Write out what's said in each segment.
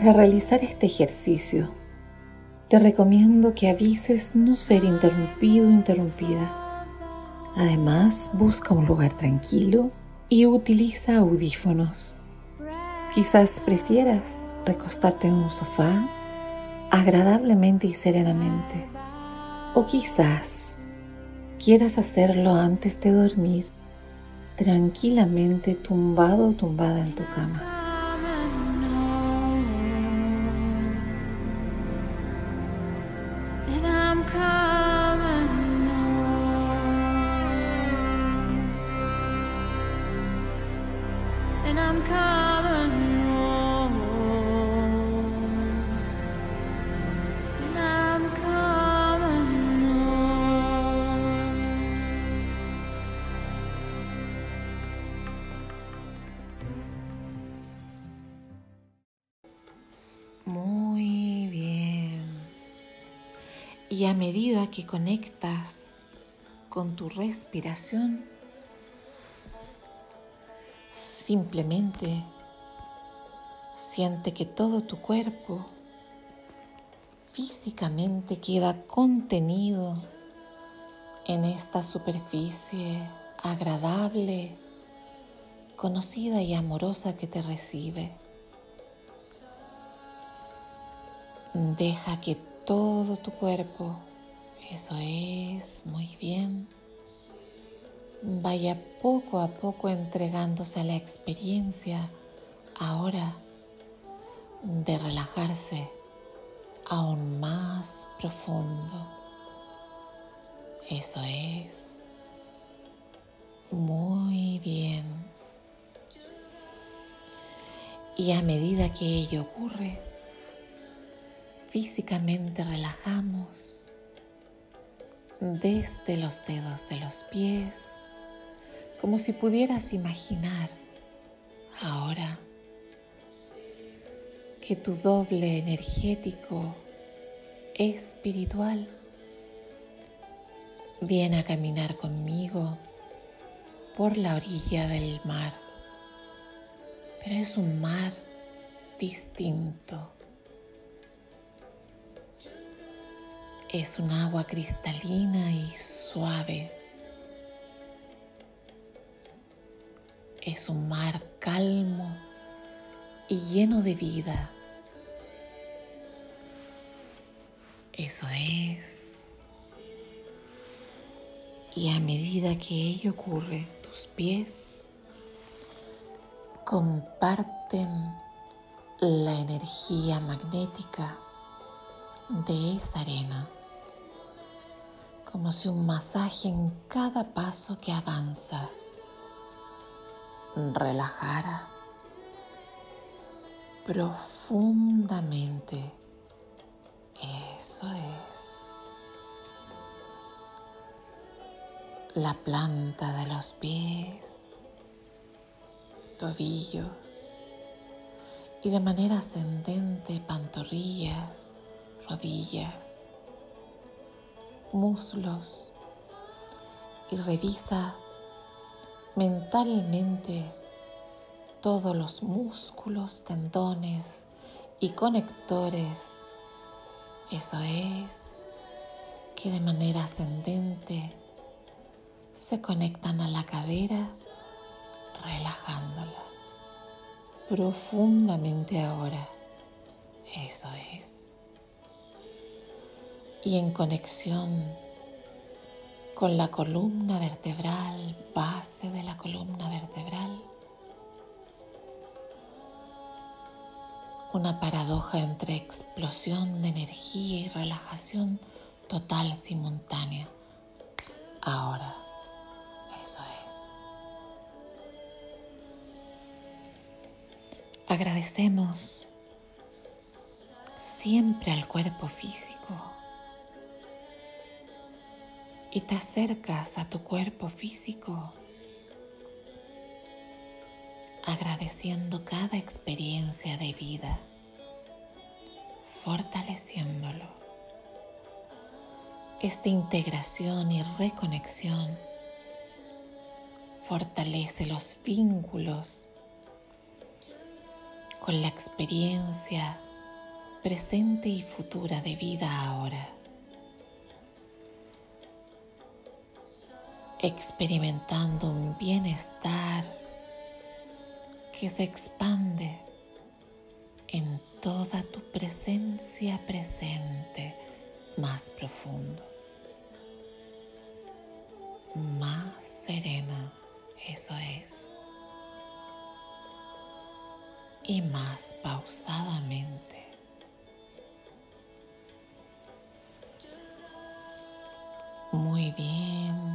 Para realizar este ejercicio, te recomiendo que avises no ser interrumpido o interrumpida. Además, busca un lugar tranquilo y utiliza audífonos. Quizás prefieras recostarte en un sofá agradablemente y serenamente. O quizás quieras hacerlo antes de dormir, tranquilamente tumbado o tumbada en tu cama. Medida que conectas con tu respiración, simplemente siente que todo tu cuerpo físicamente queda contenido en esta superficie agradable, conocida y amorosa que te recibe. Deja que todo tu cuerpo, eso es, muy bien, vaya poco a poco entregándose a la experiencia ahora de relajarse aún más profundo. Eso es. Muy bien. Y a medida que ello ocurre, Físicamente relajamos desde los dedos de los pies, como si pudieras imaginar ahora que tu doble energético espiritual viene a caminar conmigo por la orilla del mar, pero es un mar distinto Es un agua cristalina y suave. Es un mar calmo y lleno de vida. Eso es. Y a medida que ello ocurre, tus pies comparten la energía magnética de esa arena como si un masaje en cada paso que avanza relajara profundamente. Eso es. La planta de los pies, tobillos y de manera ascendente pantorrillas, rodillas muslos y revisa mentalmente todos los músculos, tendones y conectores. Eso es que de manera ascendente se conectan a la cadera relajándola profundamente ahora. Eso es y en conexión con la columna vertebral, base de la columna vertebral. Una paradoja entre explosión de energía y relajación total simultánea. Ahora, eso es. Agradecemos siempre al cuerpo físico y te acercas a tu cuerpo físico agradeciendo cada experiencia de vida, fortaleciéndolo. Esta integración y reconexión fortalece los vínculos con la experiencia presente y futura de vida ahora. Experimentando un bienestar que se expande en toda tu presencia presente más profundo, más serena, eso es, y más pausadamente. Muy bien.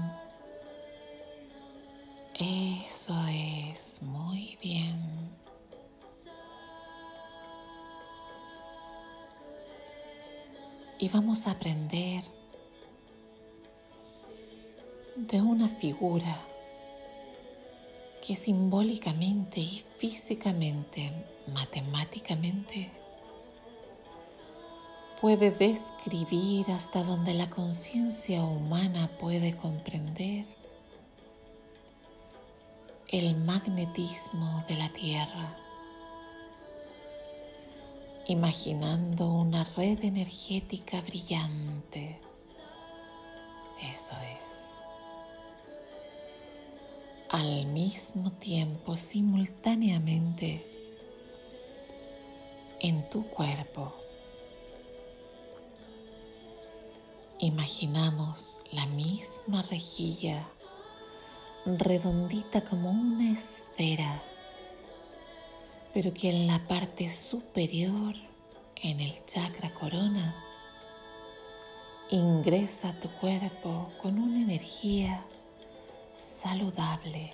Eso es, muy bien. Y vamos a aprender de una figura que simbólicamente y físicamente, matemáticamente, puede describir hasta donde la conciencia humana puede comprender el magnetismo de la Tierra, imaginando una red energética brillante. Eso es. Al mismo tiempo, simultáneamente, en tu cuerpo, imaginamos la misma rejilla redondita como una esfera, pero que en la parte superior, en el chakra corona, ingresa a tu cuerpo con una energía saludable,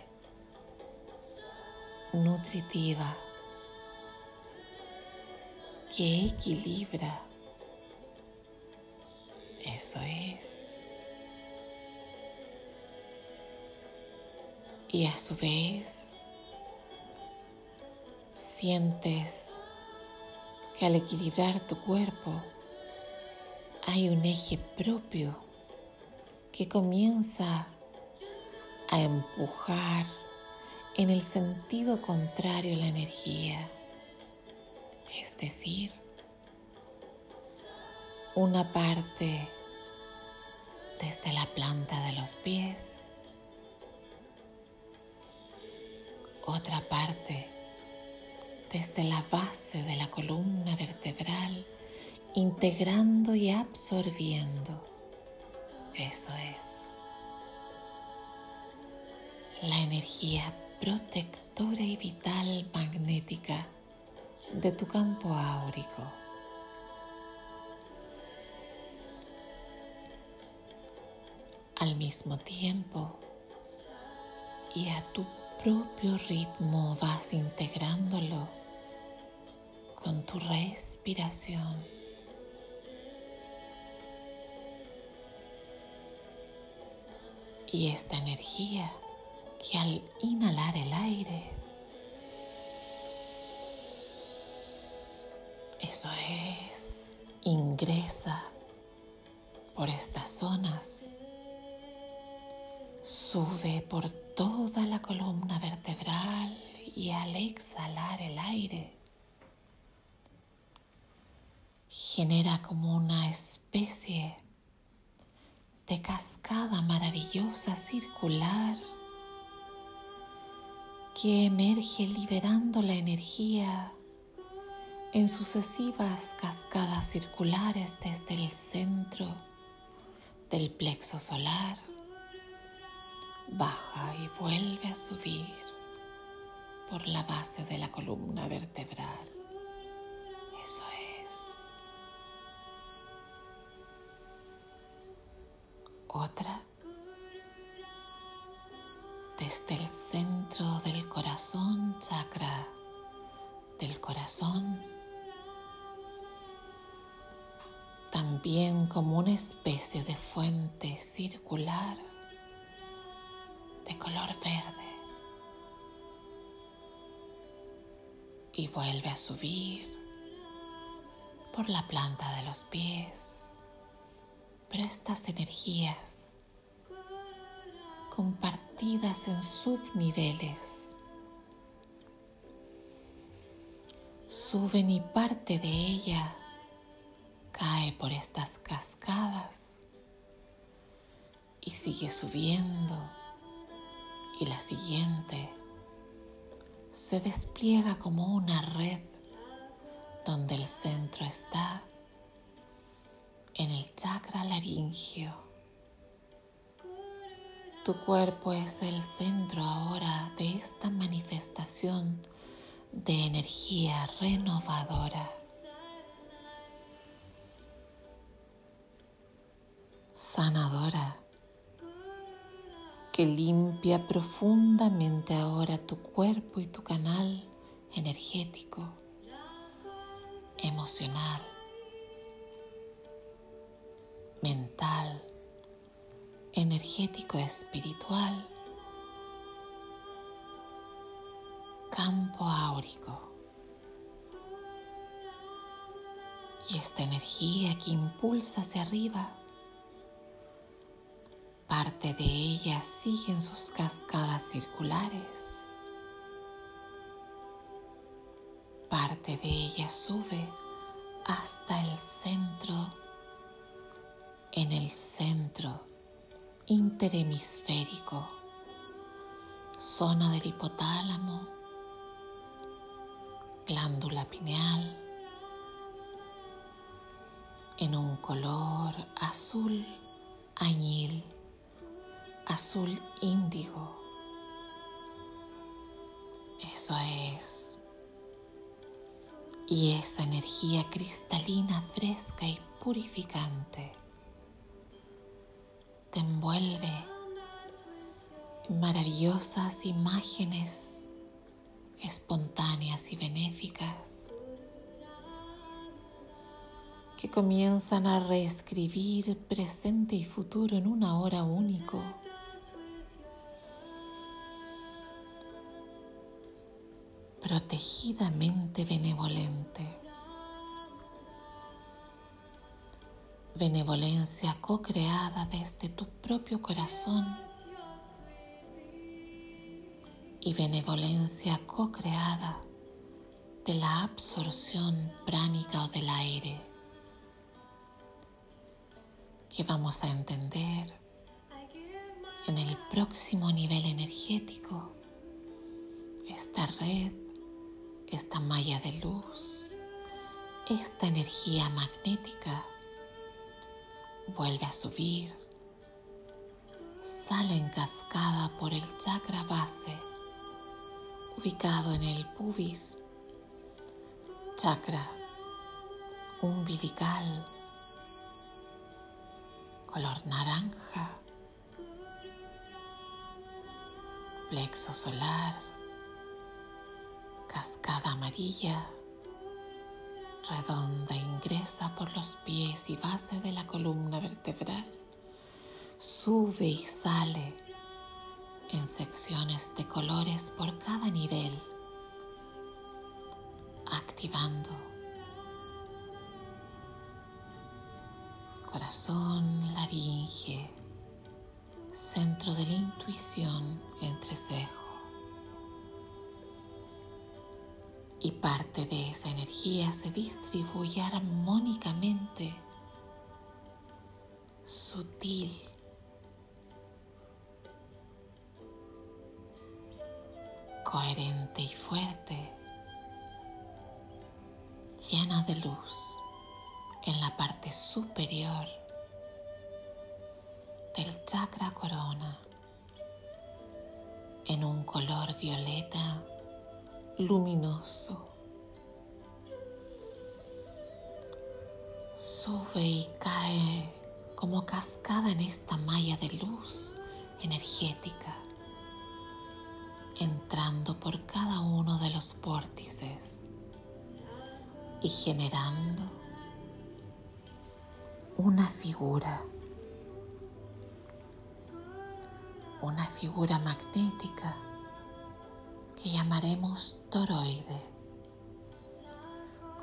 nutritiva, que equilibra. Eso es. Y a su vez sientes que al equilibrar tu cuerpo hay un eje propio que comienza a empujar en el sentido contrario la energía, es decir, una parte desde la planta de los pies, otra parte desde la base de la columna vertebral, integrando y absorbiendo. Eso es la energía protectora y vital magnética de tu campo áurico. Al mismo tiempo y a tu propio ritmo vas integrándolo con tu respiración. Y esta energía que al inhalar el aire, eso es, ingresa por estas zonas, sube por toda la columna vertebral y al exhalar el aire genera como una especie de cascada maravillosa circular que emerge liberando la energía en sucesivas cascadas circulares desde el centro del plexo solar baja y vuelve a subir por la base de la columna vertebral. Eso es. Otra desde el centro del corazón, chakra del corazón, también como una especie de fuente circular de color verde y vuelve a subir por la planta de los pies. Pero estas energías compartidas en subniveles suben y parte de ella cae por estas cascadas y sigue subiendo y la siguiente se despliega como una red donde el centro está en el chakra laringio. Tu cuerpo es el centro ahora de esta manifestación de energía renovadora. sanadora limpia profundamente ahora tu cuerpo y tu canal energético, emocional, mental, energético espiritual, campo áurico. Y esta energía que impulsa hacia arriba Parte de ella sigue en sus cascadas circulares. Parte de ella sube hasta el centro, en el centro interhemisférico, zona del hipotálamo, glándula pineal, en un color azul añil azul índigo. Eso es. Y esa energía cristalina, fresca y purificante te envuelve en maravillosas imágenes espontáneas y benéficas que comienzan a reescribir presente y futuro en una hora único protegidamente benevolente. Benevolencia co-creada desde tu propio corazón. Y benevolencia co-creada de la absorción pránica o del aire. Que vamos a entender en el próximo nivel energético. Esta red esta malla de luz, esta energía magnética vuelve a subir, sale en cascada por el chakra base ubicado en el pubis, chakra umbilical, color naranja, plexo solar, cascada amarilla, redonda, ingresa por los pies y base de la columna vertebral, sube y sale en secciones de colores por cada nivel, activando corazón, laringe, centro de la intuición, entrecejo y parte de esa energía se distribuye armónicamente, sutil, coherente y fuerte, llena de luz en la parte superior del chakra corona en un color violeta luminoso. Sube y cae como cascada en esta malla de luz energética, entrando por cada uno de los vórtices y generando una figura, una figura magnética que llamaremos toroide,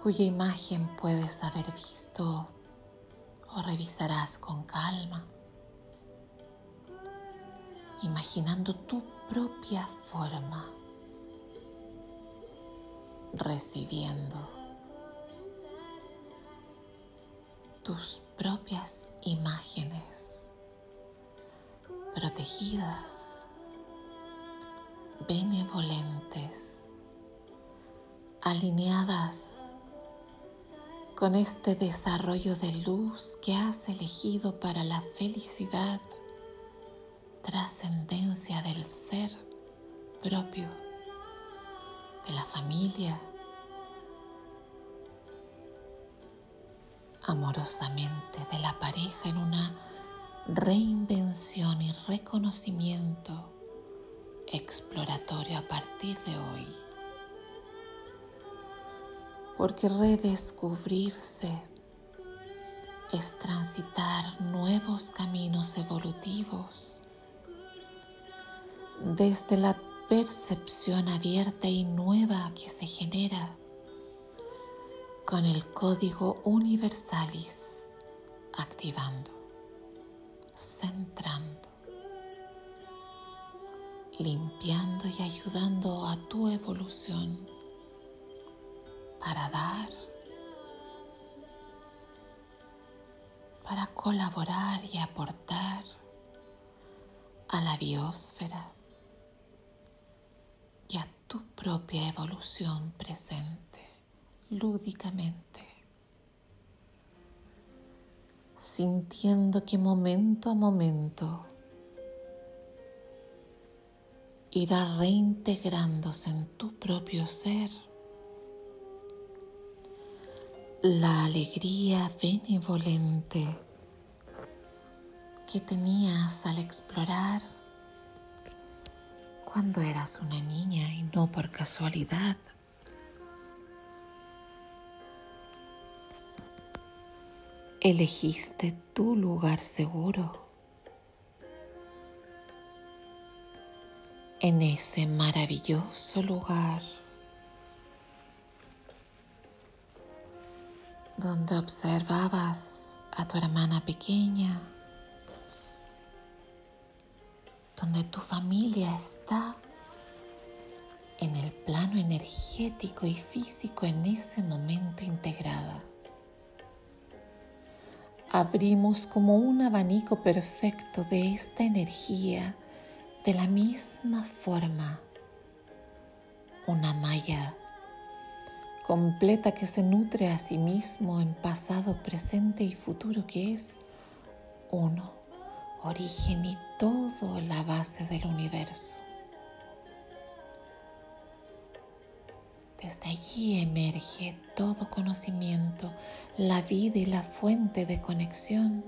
cuya imagen puedes haber visto o revisarás con calma, imaginando tu propia forma, recibiendo tus propias imágenes protegidas, benevolentes, alineadas con este desarrollo de luz que has elegido para la felicidad, trascendencia del ser propio, de la familia, amorosamente de la pareja en una reinvención y reconocimiento exploratorio a partir de hoy. Porque redescubrirse es transitar nuevos caminos evolutivos desde la percepción abierta y nueva que se genera con el código universalis activando, centrando, limpiando y ayudando a tu evolución para dar, para colaborar y aportar a la biosfera y a tu propia evolución presente lúdicamente, sintiendo que momento a momento irá reintegrándose en tu propio ser la alegría benevolente que tenías al explorar cuando eras una niña y no por casualidad. elegiste tu lugar seguro. En ese maravilloso lugar donde observabas a tu hermana pequeña, donde tu familia está en el plano energético y físico en ese momento integrada. Abrimos como un abanico perfecto de esta energía de la misma forma, una malla completa que se nutre a sí mismo en pasado, presente y futuro, que es uno, origen y todo la base del universo. Desde allí emerge todo conocimiento, la vida y la fuente de conexión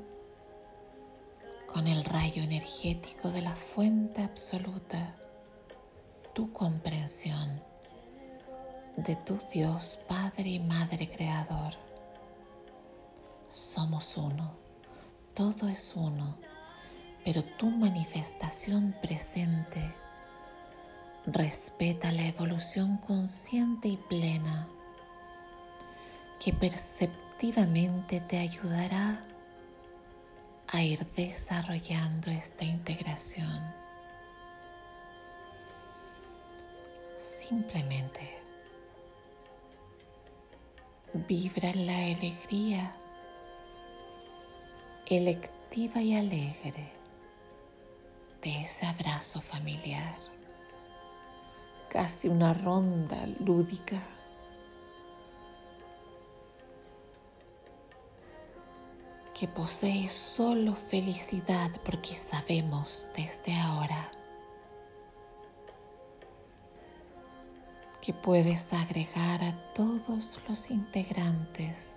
con el rayo energético de la fuente absoluta, tu comprensión de tu Dios Padre y Madre Creador. Somos uno, todo es uno, pero tu manifestación presente respeta la evolución consciente y plena que perceptivamente te ayudará a ir desarrollando esta integración. Simplemente vibra la alegría electiva y alegre de ese abrazo familiar casi una ronda lúdica. Que posee solo felicidad porque sabemos desde ahora que puedes agregar a todos los integrantes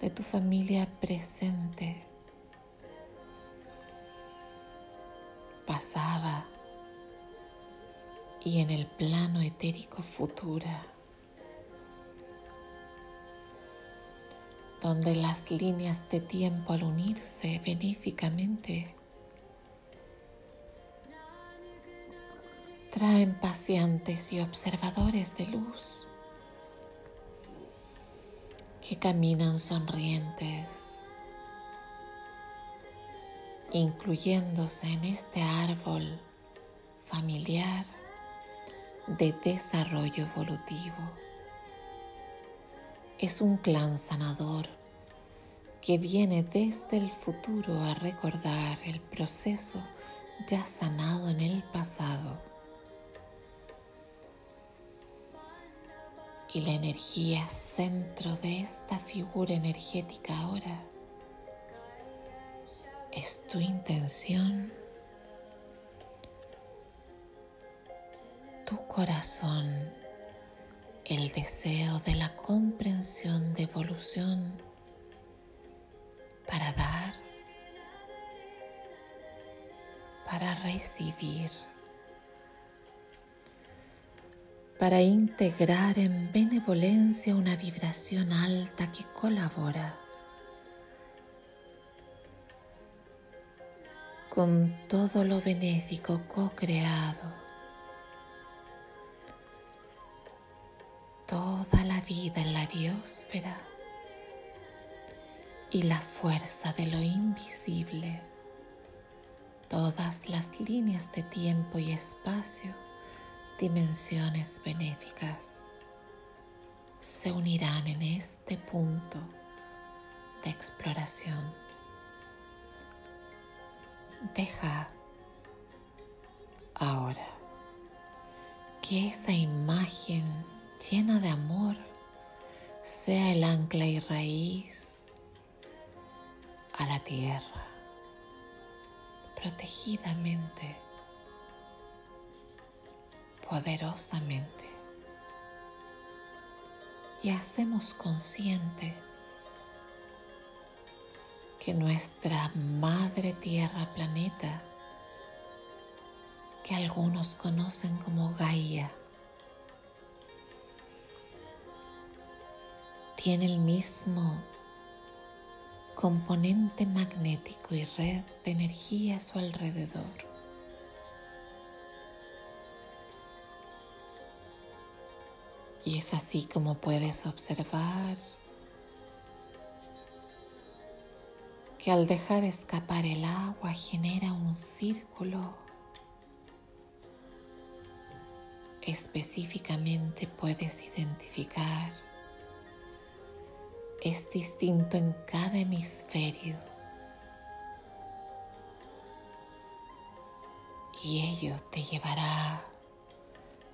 de tu familia presente, pasada, y en el plano etérico futura, donde las líneas de tiempo al unirse benéficamente traen pacientes y observadores de luz que caminan sonrientes, incluyéndose en este árbol familiar de desarrollo evolutivo. Es un clan sanador que viene desde el futuro a recordar el proceso ya sanado en el pasado. Y la energía centro de esta figura energética ahora es tu intención, tu corazón, el deseo de la comprensión de evolución para dar, para recibir, para integrar en benevolencia una vibración alta que colabora con todo lo benéfico co-creado. Toda la vida en la biosfera y la fuerza de lo invisible, todas las líneas de tiempo y espacio, dimensiones benéficas, se unirán en este punto de exploración. Deja ahora que esa imagen llena de amor sea el ancla y raíz a la tierra, protegidamente, poderosamente. Y hacemos consciente que nuestra madre tierra planeta, que algunos conocen como Gaia, tiene el mismo componente magnético y red de energía a su alrededor. Y es así como puedes observar que al dejar escapar el agua genera un círculo. Específicamente puedes identificar es distinto en cada hemisferio. Y ello te llevará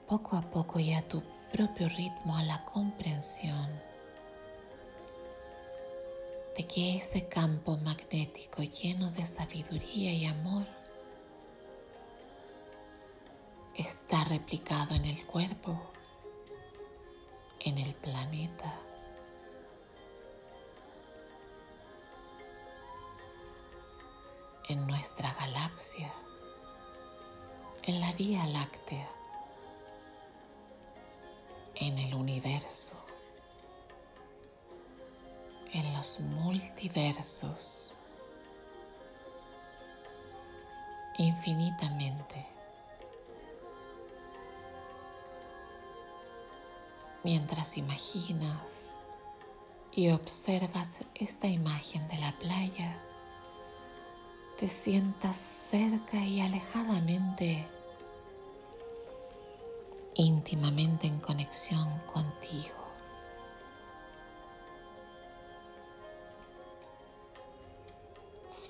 poco a poco y a tu propio ritmo a la comprensión de que ese campo magnético lleno de sabiduría y amor está replicado en el cuerpo, en el planeta en nuestra galaxia, en la Vía Láctea, en el universo, en los multiversos, infinitamente. Mientras imaginas y observas esta imagen de la playa, te sientas cerca y alejadamente, íntimamente en conexión contigo.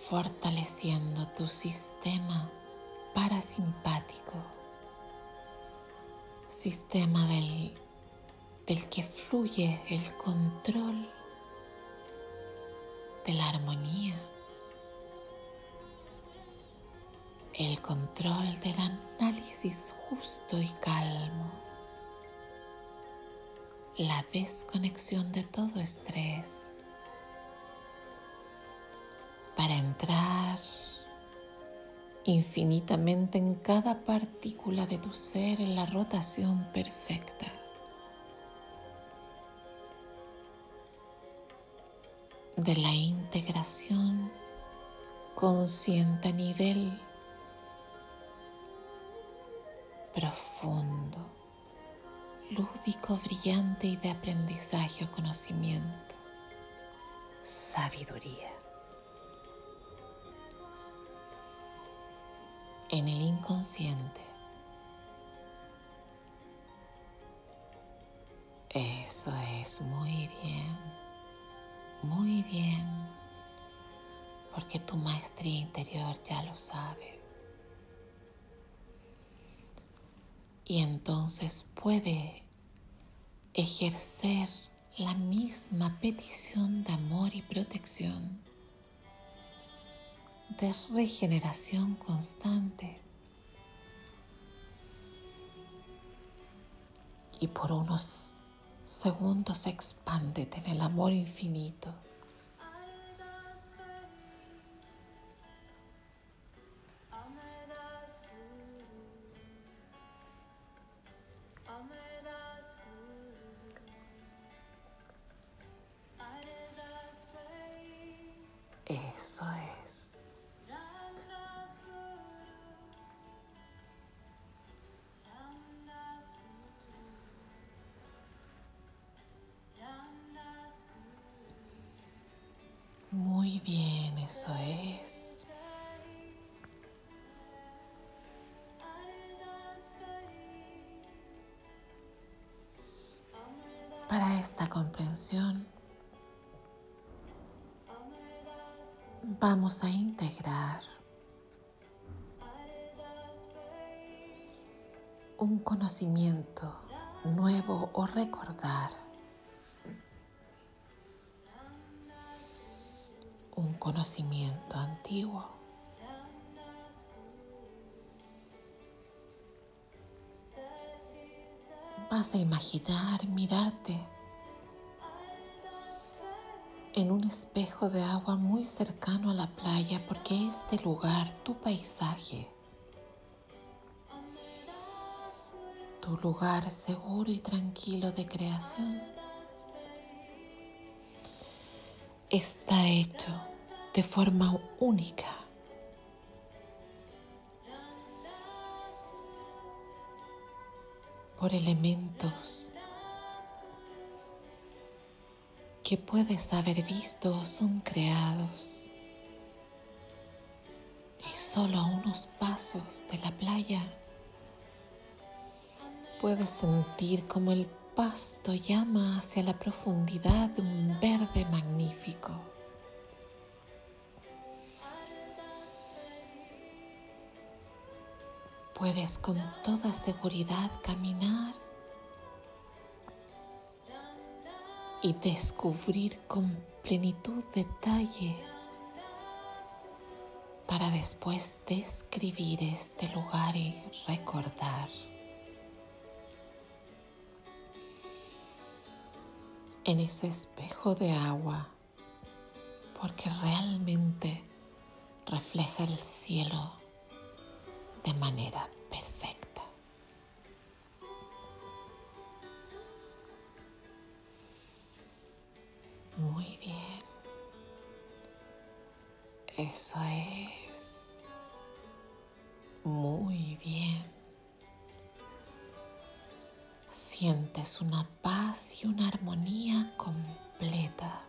fortaleciendo tu sistema parasimpático, sistema del, del que fluye el control de la armonía el control del análisis justo y calmo, la desconexión de todo estrés para entrar infinitamente en cada partícula de tu ser en la rotación perfecta. de la integración consciente a nivel profundo, lúdico, brillante y de aprendizaje o conocimiento, sabiduría. En el inconsciente. Eso es muy bien, muy bien. porque tu maestría interior ya lo sabe. Y entonces puede ejercer la misma petición de amor y protección, de regeneración constante. Y por unos segundos expándete en el amor infinito. Eso es. Muy bien, eso es. Para esta comprensión, vamos a integrar un conocimiento nuevo o recordar un conocimiento antiguo. Vas a imaginar mirarte en un espejo de agua muy cercano a la playa porque este lugar, tu paisaje, tu lugar seguro y tranquilo de creación, está hecho de forma única. por elementos que puedes haber visto son creados. Y solo a unos pasos de la playa puedes sentir como el pasto llama hacia la profundidad de un verde magnífico. Puedes con toda seguridad caminar y descubrir con plenitud detalle para después describir este lugar y recordar. En ese espejo de agua, porque realmente refleja el cielo de manera perfecta. Muy bien. Eso es. Muy bien. Sientes una paz y una armonía completa.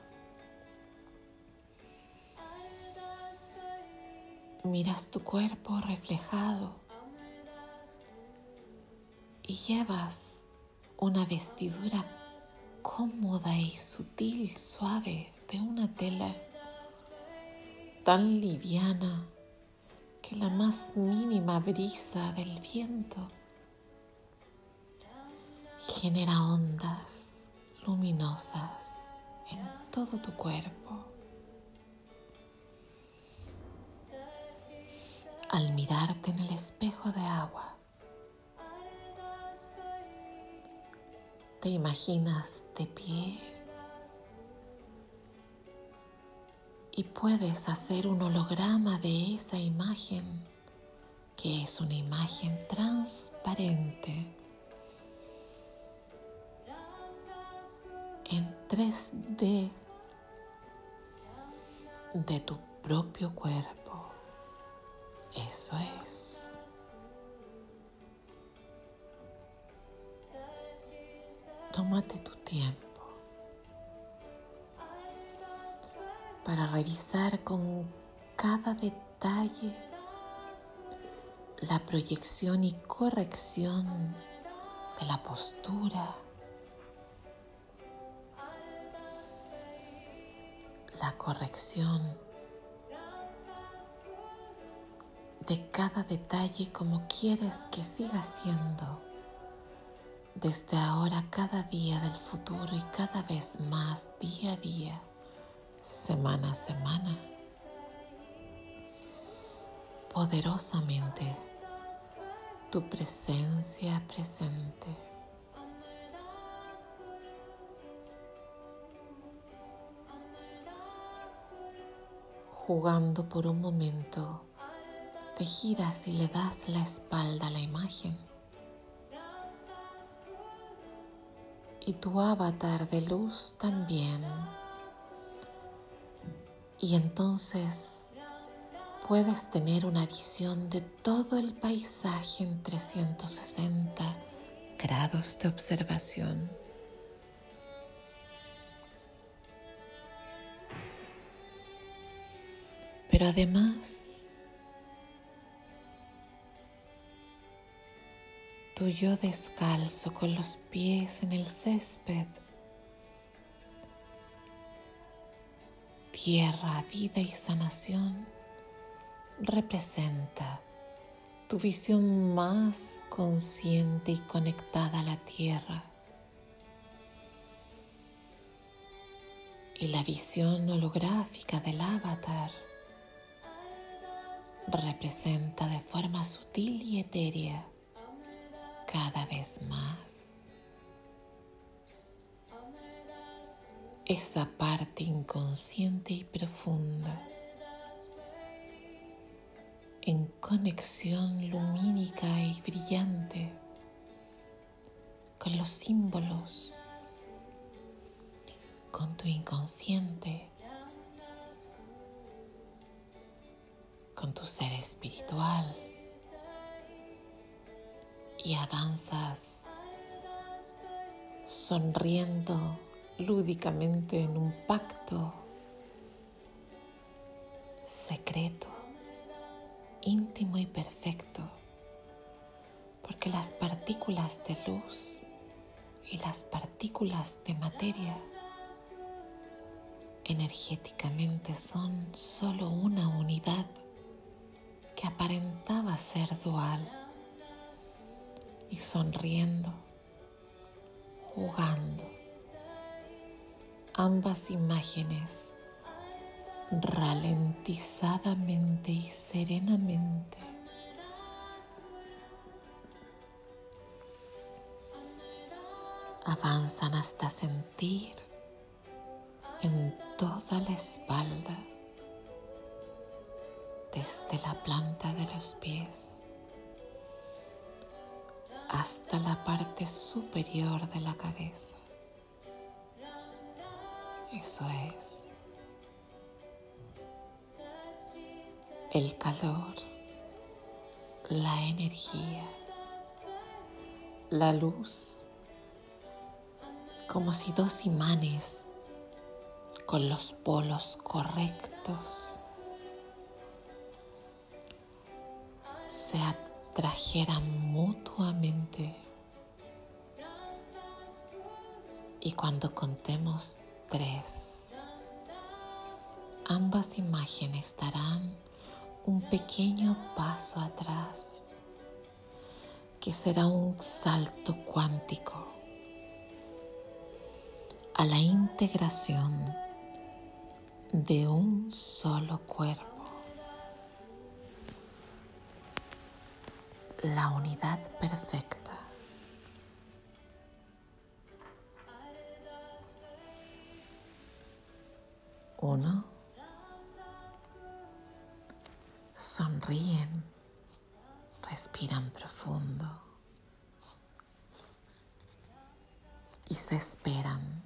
Miras tu cuerpo reflejado y llevas una vestidura cómoda y sutil, suave, de una tela tan liviana que la más mínima brisa del viento genera ondas luminosas en todo tu cuerpo. Al mirarte en el espejo de agua, te imaginas de pie y puedes hacer un holograma de esa imagen que es una imagen transparente en 3D de tu propio cuerpo. Eso es. Tómate tu tiempo para revisar con cada detalle la proyección y corrección de la postura, la corrección de cada detalle como quieres que siga siendo. Desde ahora, cada día del futuro y cada vez más, día a día, semana a semana, poderosamente tu presencia presente. Jugando por un momento, te giras y le das la espalda a la imagen. Y tu avatar de luz también. Y entonces puedes tener una visión de todo el paisaje en 360 grados de observación. Pero además, tu yo descalzo con los pies en el césped, tierra, vida y sanación representa tu visión más consciente y conectada a la tierra. Y la visión holográfica del avatar representa de forma sutil y etérea cada vez más. Esa parte inconsciente y profunda en conexión lumínica y brillante con los símbolos, con tu inconsciente, con tu ser espiritual y avanzas sonriendo lúdicamente en un pacto secreto íntimo y perfecto, porque las partículas de luz y las partículas de materia energéticamente son solo una unidad que aparentaba ser dual y sonriendo, jugando, ambas imágenes ralentizadamente y serenamente. Avanzan hasta sentir en toda la espalda, desde la planta de los pies hasta la parte superior de la cabeza. Eso es. el calor, la energía, la luz, como si dos imanes con los polos correctos se atrajeran mutuamente. Y cuando contemos tres, ambas imágenes darán un pequeño paso atrás, que será un salto cuántico a la integración de un solo cuerpo. La unidad perfecta. Uno. sonríen, respiran profundo y se esperan.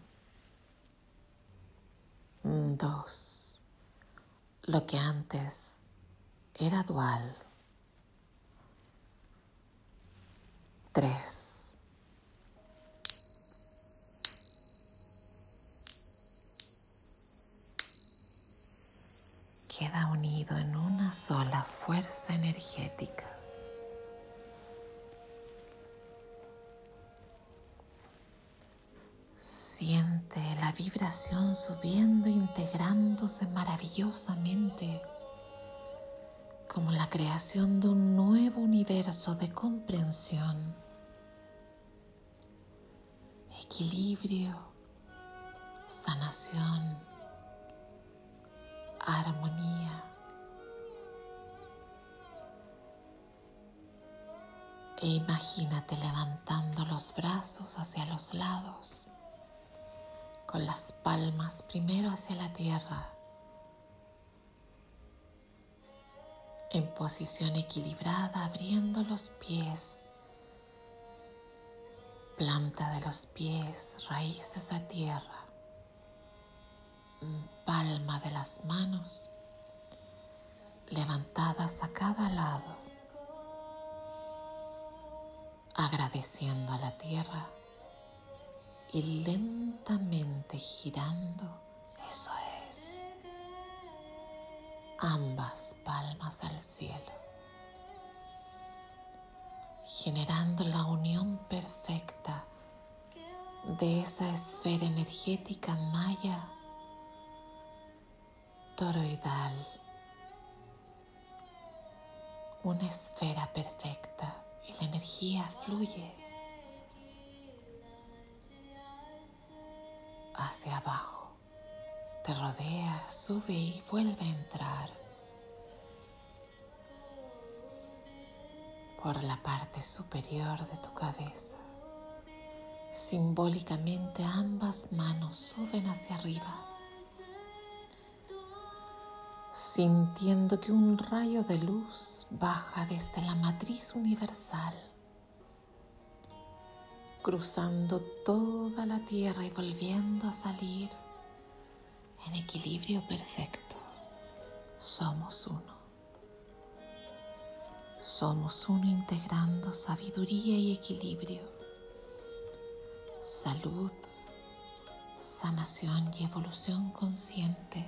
Dos, lo que antes era dual. Tres. queda unido en una sola fuerza energética. Siente la vibración subiendo, integrándose maravillosamente como la creación de un nuevo universo de comprensión, equilibrio, sanación, armonía. E imagínate levantando los brazos hacia los lados, con las palmas primero hacia la tierra, en posición equilibrada, abriendo los pies, planta de los pies, raíces a tierra, palma de las manos levantadas a cada lado. Agradeciendo a la tierra y lentamente girando, eso es, ambas palmas al cielo, generando la unión perfecta de esa esfera energética maya toroidal, una esfera perfecta y la energía fluye hacia abajo, rodea, sube y vuelve a entrar por la parte superior de tu cabeza. Simbólicamente ambas manos suben hacia arriba, sintiendo que un rayo de luz baja desde la matriz universal, cruzando toda la tierra y volviendo a salir en equilibrio perfecto. Somos uno. Somos uno integrando sabiduría y equilibrio, salud, sanación y evolución consciente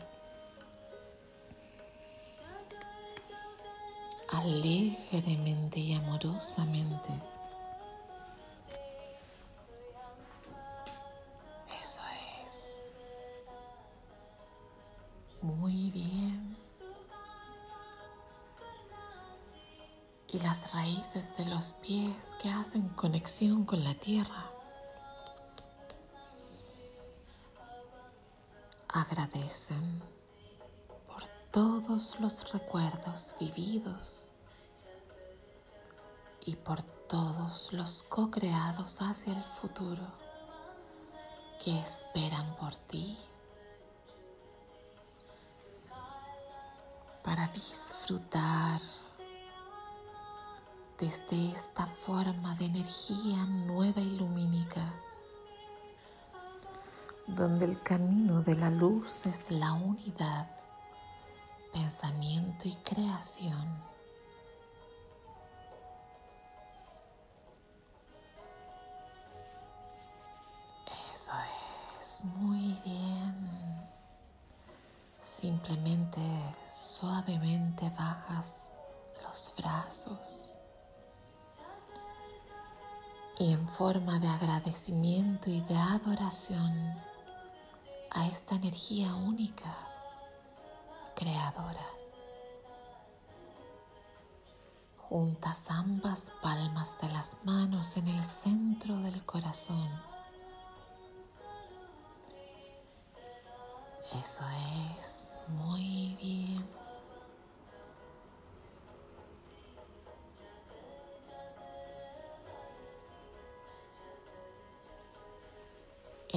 alegremente y amorosamente. Y las raíces de los pies que hacen conexión con la tierra. Agradecen todos los recuerdos vividos y por todos los co-creados hacia el futuro que esperan por ti para disfrutar desde esta forma de energía nueva y lumínica, donde el camino de la luz es la unidad pensamiento y creación. Eso es, muy bien. Simplemente suavemente bajas los brazos y en forma de agradecimiento y de adoración a esta energía única creadora. Juntas ambas palmas de las manos en el centro del corazón. Eso es muy bien.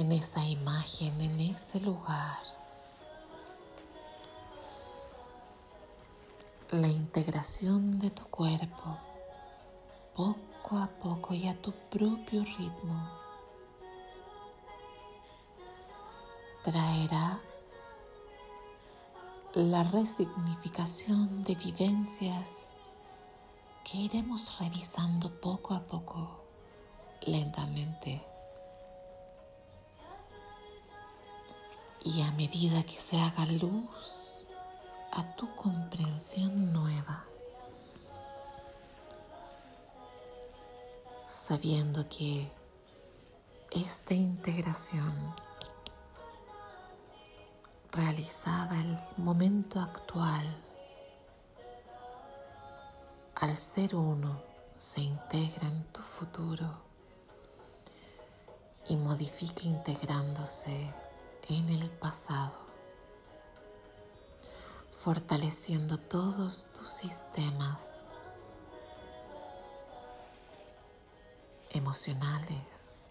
En esa imagen, en ese lugar. la integración de tu cuerpo poco a poco y a tu propio ritmo traerá la resignificación de vivencias que iremos revisando poco a poco, lentamente. Y a medida que se haga luz, a tu comprensión nueva, sabiendo que esta integración realizada el momento actual al ser uno se integra en tu futuro y modifica integrándose en el pasado, fortaleciendo todos tus sistemas emocionales,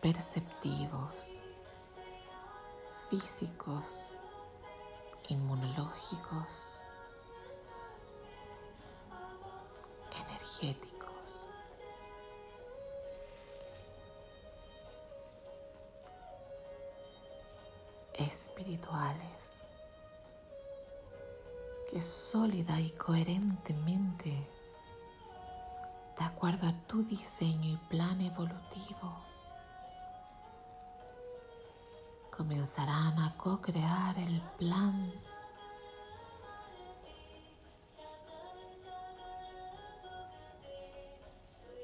perceptivos, físicos, inmunológicos, energéticos. Espirituales que sólida y coherentemente, de acuerdo a tu diseño y plan evolutivo, comenzarán a co-crear el plan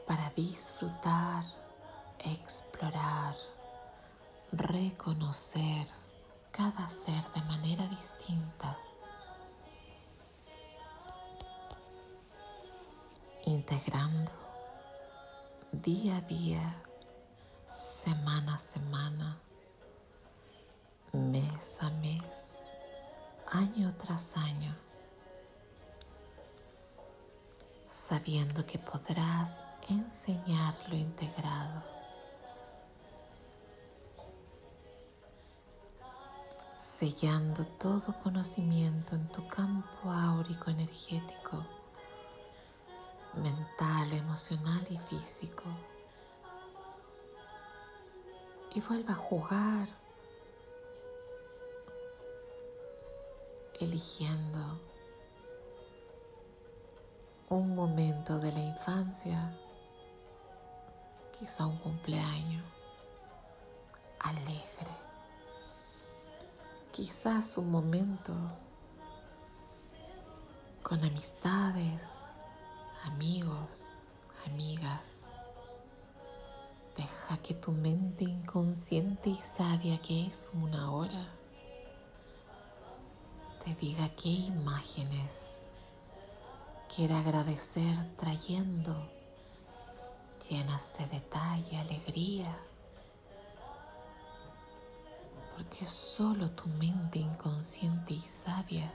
para disfrutar, explorar, reconocer cada ser de manera distinta, integrando día a día, semana a semana, mes a mes, año tras año, sabiendo que podrás enseñar lo integrado sellando todo conocimiento en tu campo áurico energético, mental, emocional y físico. Y vuelva a jugar, eligiendo un momento de la infancia, quizá un cumpleaños alegre quizás un momento con amistades, amigos, amigas. Deja que tu mente inconsciente y sabia que es una hora te diga qué imágenes quiere agradecer trayendo llenas de detalle, alegría porque solo tu mente inconsciente y sabia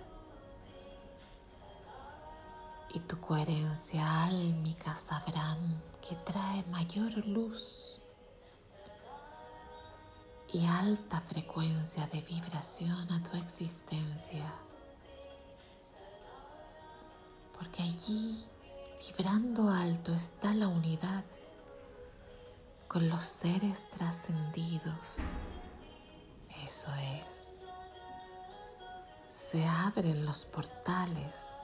y tu coherencia álmica sabrán que trae mayor luz y alta frecuencia de vibración a tu existencia. Porque allí, vibrando alto, está la unidad con los seres trascendidos eso es. Se abren los portales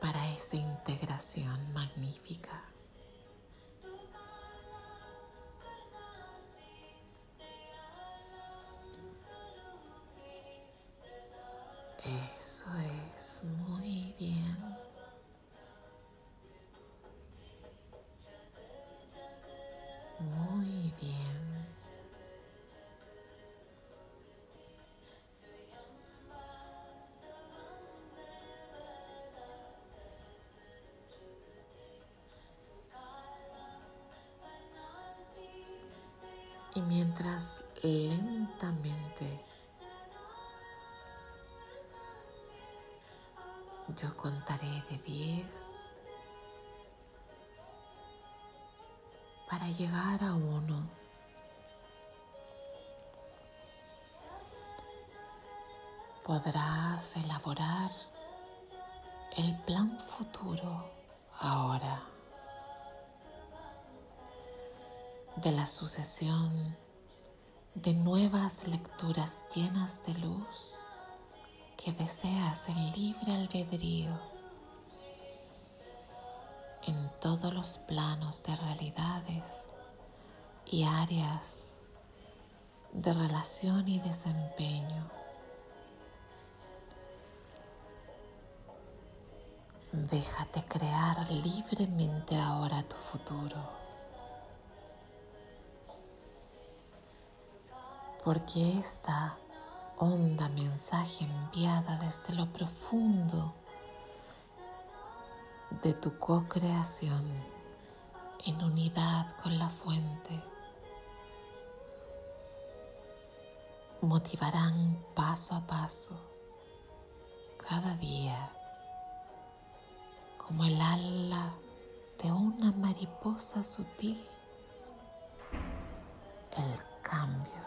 para esa integración magnífica. Eso es muy bien. Y mientras lentamente yo contaré de 10 para llegar a uno. Podrás elaborar el plan futuro ahora. De la sucesión de nuevas lecturas llenas de luz que deseas en libre albedrío en todos los planos de realidades y áreas de relación y desempeño. Déjate crear libremente ahora tu futuro. Porque esta honda mensaje enviada desde lo profundo de tu co-creación en unidad con la fuente motivarán paso a paso cada día como el ala de una mariposa sutil el cambio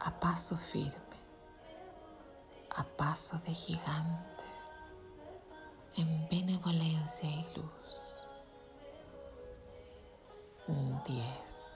a paso firme, a paso de gigante, en benevolencia y luz. Un 10.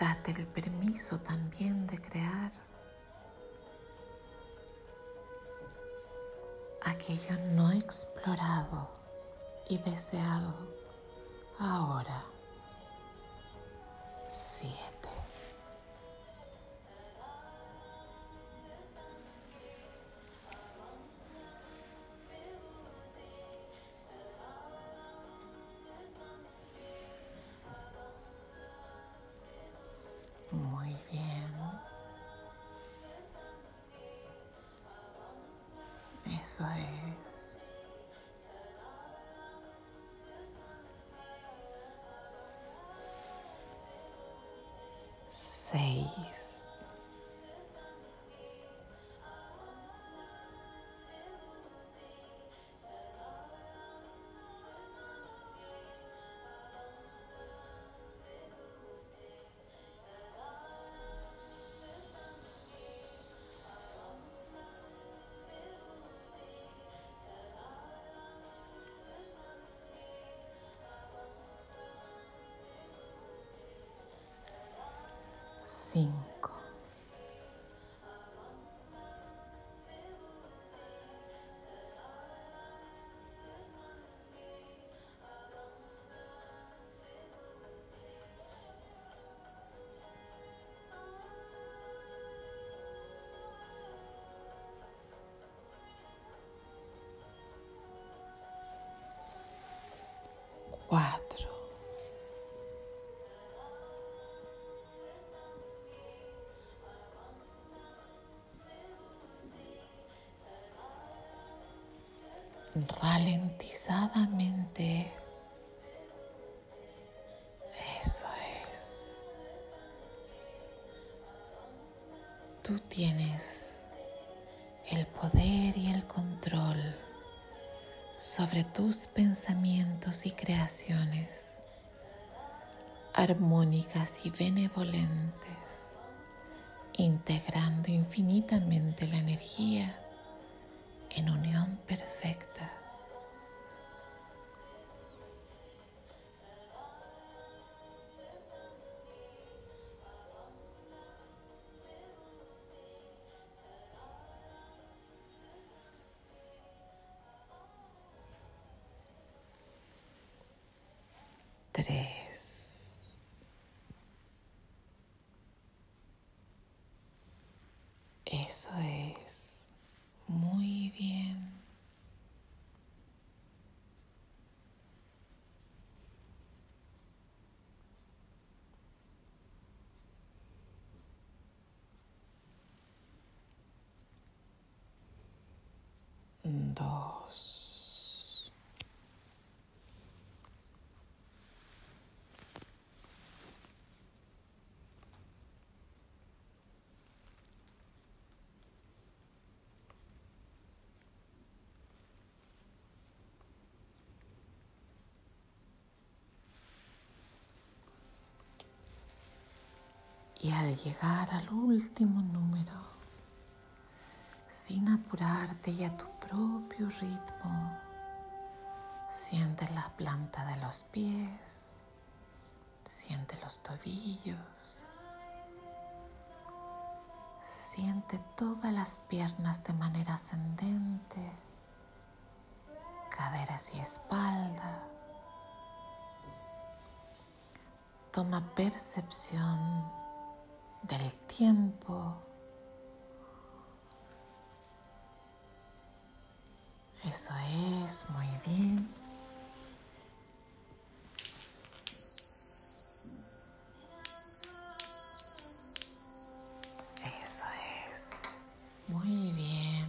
Date el permiso también de crear. Aquello no explorado y deseado ahora cinco. Ralentizadamente. Eso es. Tú tienes el poder y el control sobre tus pensamientos y creaciones armónicas y benevolentes, integrando infinitamente la energía en unión perfecta. Tres. Muy bien. Dos. Al llegar al último número, sin apurarte y a tu propio ritmo, siente la planta de los pies, siente los tobillos, siente todas las piernas de manera ascendente, caderas y espalda. Toma percepción del tiempo. Eso es, muy bien. Eso es, muy bien.